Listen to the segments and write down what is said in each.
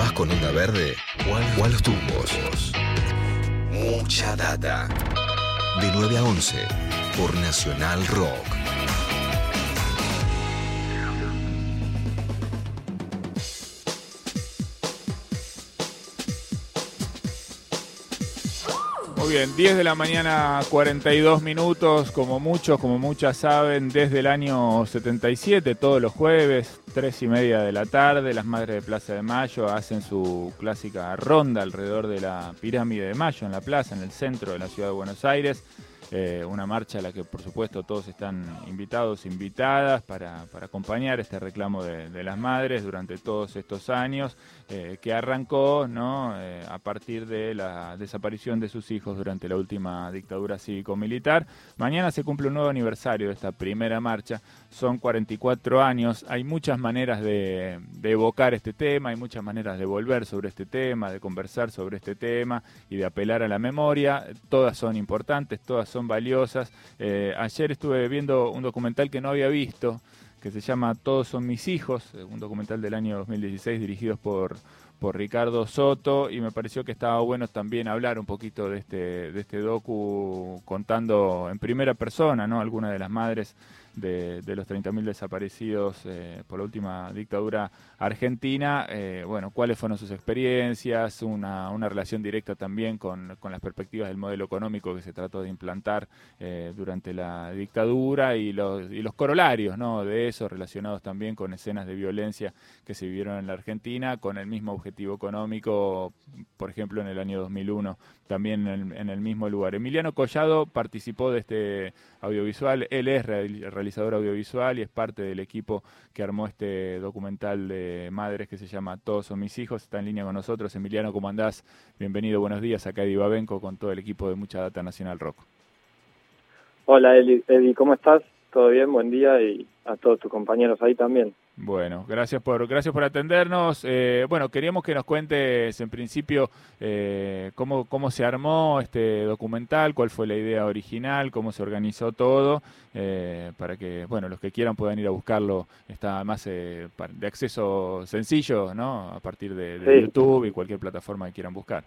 ¿Vas con onda verde o a los tumbos? Mucha data. De 9 a 11 por Nacional Rock. Muy bien, 10 de la mañana, 42 minutos, como muchos, como muchas saben, desde el año 77, todos los jueves, 3 y media de la tarde, las Madres de Plaza de Mayo hacen su clásica ronda alrededor de la pirámide de Mayo en la plaza, en el centro de la ciudad de Buenos Aires. Eh, una marcha a la que por supuesto todos están invitados, invitadas para, acompañar este reclamo de, las madres durante todos estos años, eh, que arrancó ¿no? Eh, a partir de la desaparición de sus hijos durante la última dictadura cívico-militar. Mañana se cumple un nuevo aniversario de esta primera marcha, son 44 años, hay muchas maneras de, evocar este tema, hay muchas maneras de volver sobre este tema, de conversar sobre este tema y de apelar a la memoria, todas son importantes, todas son valiosas. Eh, ayer estuve viendo un documental que no había visto, que se llama Todos son mis hijos, un documental del año 2016 dirigido por, por Ricardo Soto y me pareció que estaba bueno también hablar un poquito de este, de este docu contando en primera persona, ¿no? Algunas de las madres de, los 30.000 desaparecidos eh, por la última dictadura argentina, eh, bueno, cuáles fueron sus experiencias, una, una relación directa también con, con, las perspectivas del modelo económico que se trató de implantar eh, durante la dictadura y los, y los corolarios ¿no? de eso, relacionados también con escenas de violencia que se vivieron en la Argentina, con el mismo objetivo económico, por ejemplo, en el año 2001, también en, en el mismo lugar. Emiliano Collado participó de este audiovisual, él es realizador audiovisual y es parte del equipo que armó este documental de madres que se llama Todos son mis hijos. Está en línea con nosotros. Emiliano, ¿cómo andás? Bienvenido, buenos días. Acá Eddie Babenco con todo el equipo de Mucha Data Nacional Rock. Hola Eddie, ¿cómo estás? ¿Todo bien? Buen día y a todos tus compañeros ahí también. Bueno, gracias por gracias por atendernos. Eh, bueno, queríamos que nos cuentes en principio eh, cómo, cómo se armó este documental, cuál fue la idea original, cómo se organizó todo, eh, para que bueno los que quieran puedan ir a buscarlo. Está más de acceso sencillo, ¿no? A partir de, YouTube y cualquier plataforma que quieran buscar.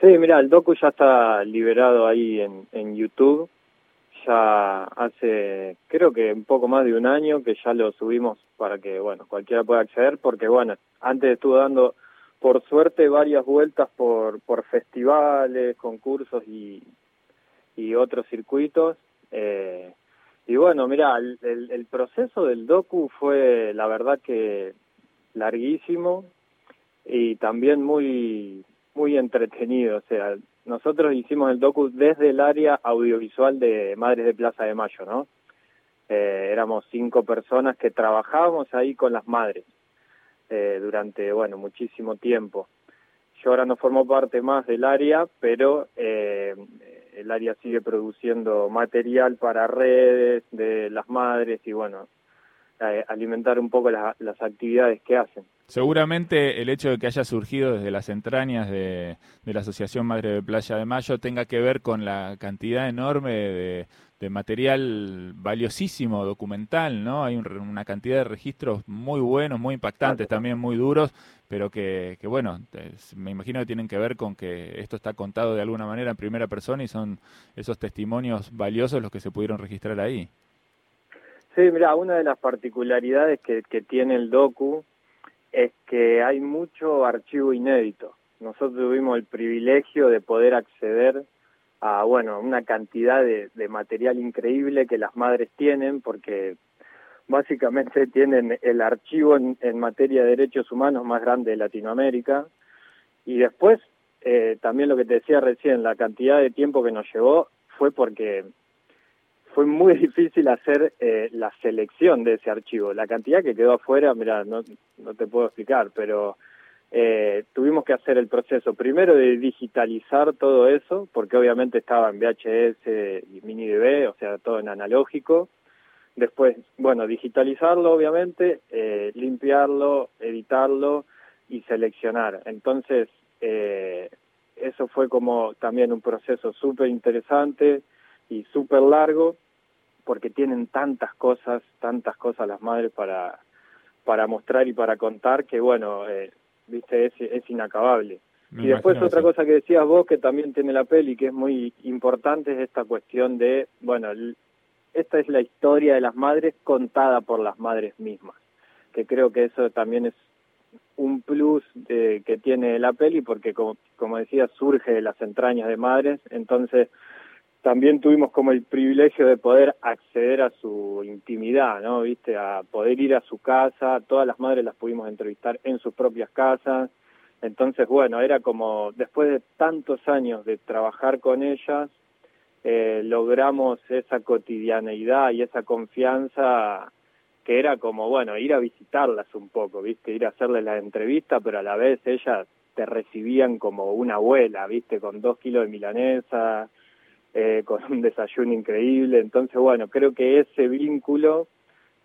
Sí, mira, el docu ya está liberado ahí en, en YouTube ya hace creo que un poco más de un año que ya lo subimos para que bueno cualquiera pueda acceder porque bueno antes estuve dando por suerte varias vueltas por por festivales concursos y y otros circuitos. Eh, y bueno mira el, el proceso del docu fue la verdad que larguísimo y también muy muy entretenido o sea nosotros hicimos el docu desde el área audiovisual de Madres de Plaza de Mayo, ¿no? Eh, éramos cinco personas que trabajábamos ahí con las madres eh, durante, bueno, muchísimo tiempo. Yo ahora no formo parte más del área, pero eh, el área sigue produciendo material para redes de las madres y, bueno, alimentar un poco las actividades que hacen. Seguramente el hecho de que haya surgido desde las entrañas de, la Asociación Madre de Playa de Mayo tenga que ver con la cantidad enorme de, material valiosísimo, documental, ¿no? Hay una cantidad de registros muy buenos, muy impactantes, también muy duros, pero que, que bueno, me imagino que tienen que ver con que esto está contado de alguna manera en primera persona y son esos testimonios valiosos los que se pudieron registrar ahí. Sí, mira, una de las particularidades que, que tiene el docu es que hay mucho archivo inédito. Nosotros tuvimos el privilegio de poder acceder a, bueno, una cantidad de, material increíble que las madres tienen, porque básicamente tienen el archivo en, materia de derechos humanos más grande de Latinoamérica. Y después, eh, también lo que te decía recién, la cantidad de tiempo que nos llevó fue porque fue muy difícil hacer eh, la selección de ese archivo. La cantidad que quedó afuera, mira, no, no te puedo explicar, pero eh, tuvimos que hacer el proceso primero de digitalizar todo eso, porque obviamente estaba en VHS y mini DV, o sea, todo en analógico. Después, bueno, digitalizarlo, obviamente, eh, limpiarlo, editarlo y seleccionar. Entonces, eh, eso fue como también un proceso súper interesante y súper largo, porque tienen tantas cosas, tantas cosas las madres para, para mostrar y para contar, que bueno, eh, viste, es, es inacabable. y después otra cosa que decías vos, que también tiene la peli, que es muy importante, es esta cuestión de, bueno, esta es la historia de las madres contada por las madres mismas, que creo que eso también es un plus de, que tiene la peli, porque como, como decía, surge de las entrañas de madres, entonces también tuvimos como el privilegio de poder acceder a su intimidad, ¿no? Viste, a poder ir a su casa, todas las madres las pudimos entrevistar en sus propias casas, entonces bueno, era como, después de tantos años de trabajar con ellas, eh, logramos esa cotidianeidad y esa confianza que era como, bueno, ir a visitarlas un poco, ¿viste? Ir a hacerles la entrevista, pero a la vez ellas te recibían como una abuela, ¿viste? Con dos kilos de milanesa, eh, con un desayuno increíble. Entonces, bueno, creo que ese vínculo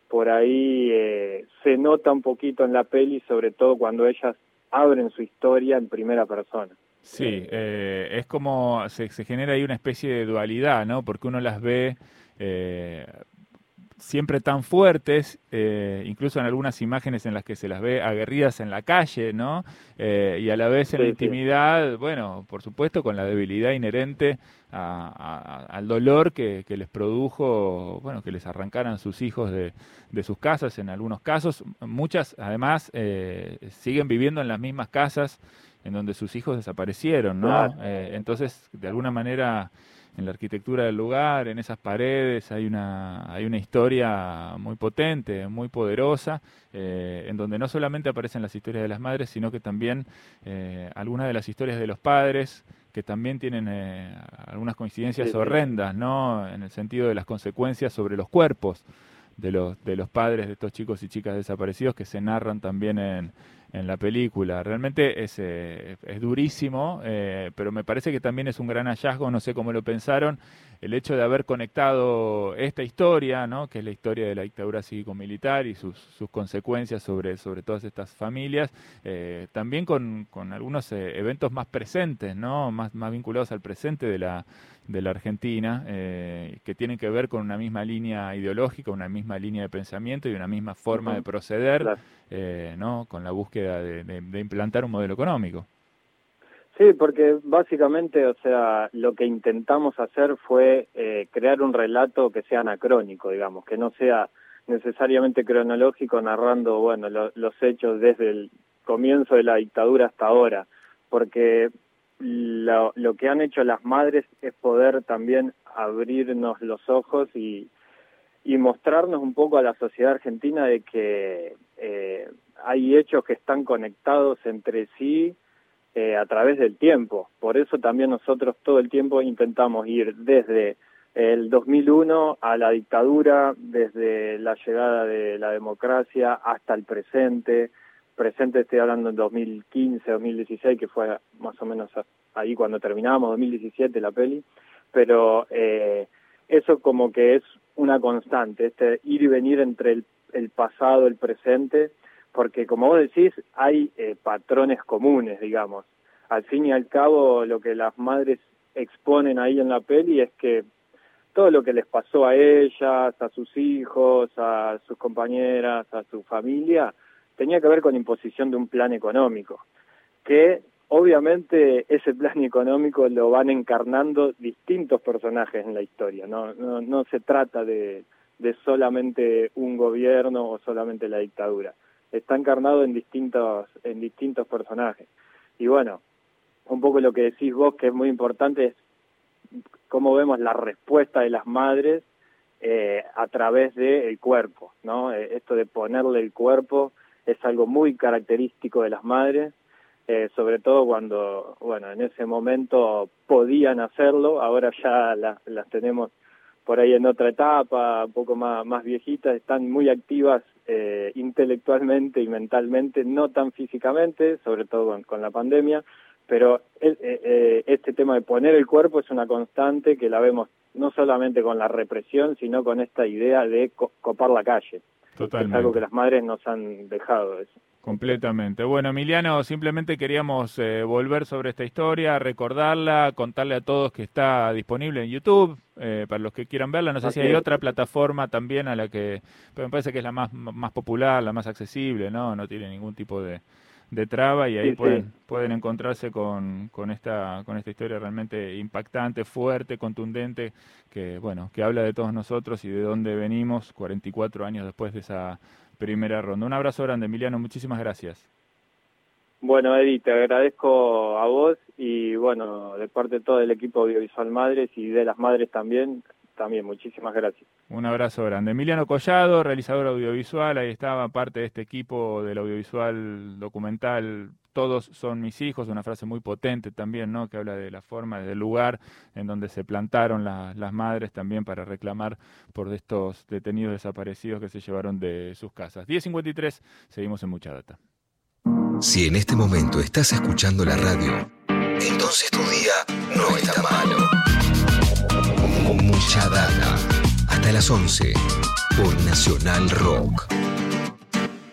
por ahí eh, se nota un poquito en la peli, sobre todo cuando ellas abren su historia en primera persona. Sí, eh, es como se, se, genera ahí una especie de dualidad, ¿no? Porque uno las ve eh, siempre tan fuertes, eh, incluso en algunas imágenes en las que se las ve aguerridas en la calle, ¿no? Eh, y a la vez en la intimidad, bueno, por supuesto con la debilidad inherente al dolor que, les produjo, bueno, que les arrancaran sus hijos de, sus casas en algunos casos. Muchas, además, eh, siguen viviendo en las mismas casas en donde sus hijos desaparecieron, ¿no? entonces, de alguna manera en la arquitectura del lugar, en esas paredes, hay una, hay una historia muy potente, muy poderosa, eh, en donde no solamente aparecen las historias de las madres, sino que también eh, algunas de las historias de los padres, que también tienen eh, algunas coincidencias horrendas, ¿no? En el sentido de las consecuencias sobre los cuerpos de los, de los padres de estos chicos y chicas desaparecidos que se narran también en, en la película. Realmente es, eh, durísimo, eh, pero me parece que también es un gran hallazgo, no sé cómo lo pensaron, el hecho de haber conectado esta historia, ¿no? que es la historia de la dictadura cívico-militar y sus, consecuencias sobre, sobre todas estas familias, eh, también con, con algunos eventos más presentes, ¿no? más, más vinculados al presente de la, de la Argentina, que tienen que ver con una misma línea ideológica, una misma línea de pensamiento y una misma forma de proceder, ¿no? con la búsqueda de, implantar un modelo económico. Sí, porque básicamente, o sea, lo que intentamos hacer fue eh, crear un relato que sea anacrónico, digamos, que no sea necesariamente cronológico narrando, bueno, los hechos desde el comienzo de la dictadura hasta ahora, porque lo, lo, que han hecho las madres es poder también abrirnos los ojos y, mostrarnos un poco a la sociedad argentina de que eh, hay hechos que están conectados entre sí eh, a través del tiempo. Por eso también nosotros todo el tiempo intentamos ir desde el 2001 a la dictadura, desde la llegada de la democracia hasta el presente. Presente estoy hablando en 2015, 2016, que fue más o menos ahí cuando terminamos, 2017 la peli. Pero eh, eso como que es una constante, este ir y venir entre el, el pasado, el presente, porque como vos decís, hay eh, patrones comunes, digamos. Al fin y al cabo, lo que las madres exponen ahí en la peli es que todo lo que les pasó a ellas, a sus hijos, a sus compañeras, a su familia, tenía que ver con imposición de un plan económico, que obviamente ese plan económico lo van encarnando distintos personajes en la historia, no, no, no se trata de, de solamente un gobierno o solamente la dictadura está encarnado en distintos, en distintos personajes. Y bueno, un poco lo que decís vos, que es muy importante, es cómo vemos la respuesta de las madres eh, a través del cuerpo, ¿no? Eh, esto de ponerle el cuerpo es algo muy característico de las madres, eh, sobre todo cuando, bueno, en ese momento podían hacerlo, ahora ya las tenemos por ahí en otra etapa, un poco más, más viejitas, están muy activas eh, intelectualmente y mentalmente, no tan físicamente, sobre todo con, la pandemia, pero eh, eh, este tema de poner el cuerpo es una constante que la vemos no solamente con la represión, sino con esta idea de copar la calle. Totalmente. Es algo que las madres nos han dejado eso. Completamente. Bueno, Emiliano, simplemente queríamos eh, volver sobre esta historia, recordarla, contarle a todos que está disponible en YouTube, eh, para los que quieran verla. No sé si hay otra plataforma también a la que, pero me parece que es la más, más popular, la más accesible, ¿no? No tiene ningún tipo de, de traba y ahí pueden, pueden encontrarse con, con, esta, con esta historia realmente impactante, fuerte, contundente, que, bueno, que habla de todos nosotros y de dónde venimos 44 años después de esa primera ronda. Un abrazo grande, Emiliano, muchísimas gracias. Bueno, Eddie, te agradezco a vos y bueno, de parte de todo el equipo Audiovisual Madres y de las Madres también, también muchísimas gracias. Un abrazo grande. Emiliano Collado, realizador audiovisual, ahí estaba, parte de este equipo del audiovisual documental. Todos son mis hijos, una frase muy potente también, ¿no? Que habla de la forma, del lugar en donde se plantaron las madres también para reclamar por estos detenidos desaparecidos que se llevaron de sus casas. 10.53, seguimos en mucha data. Si en este momento estás escuchando la radio, entonces tu día no está malo. Mucha data. Hasta las 11 por Nacional Rock.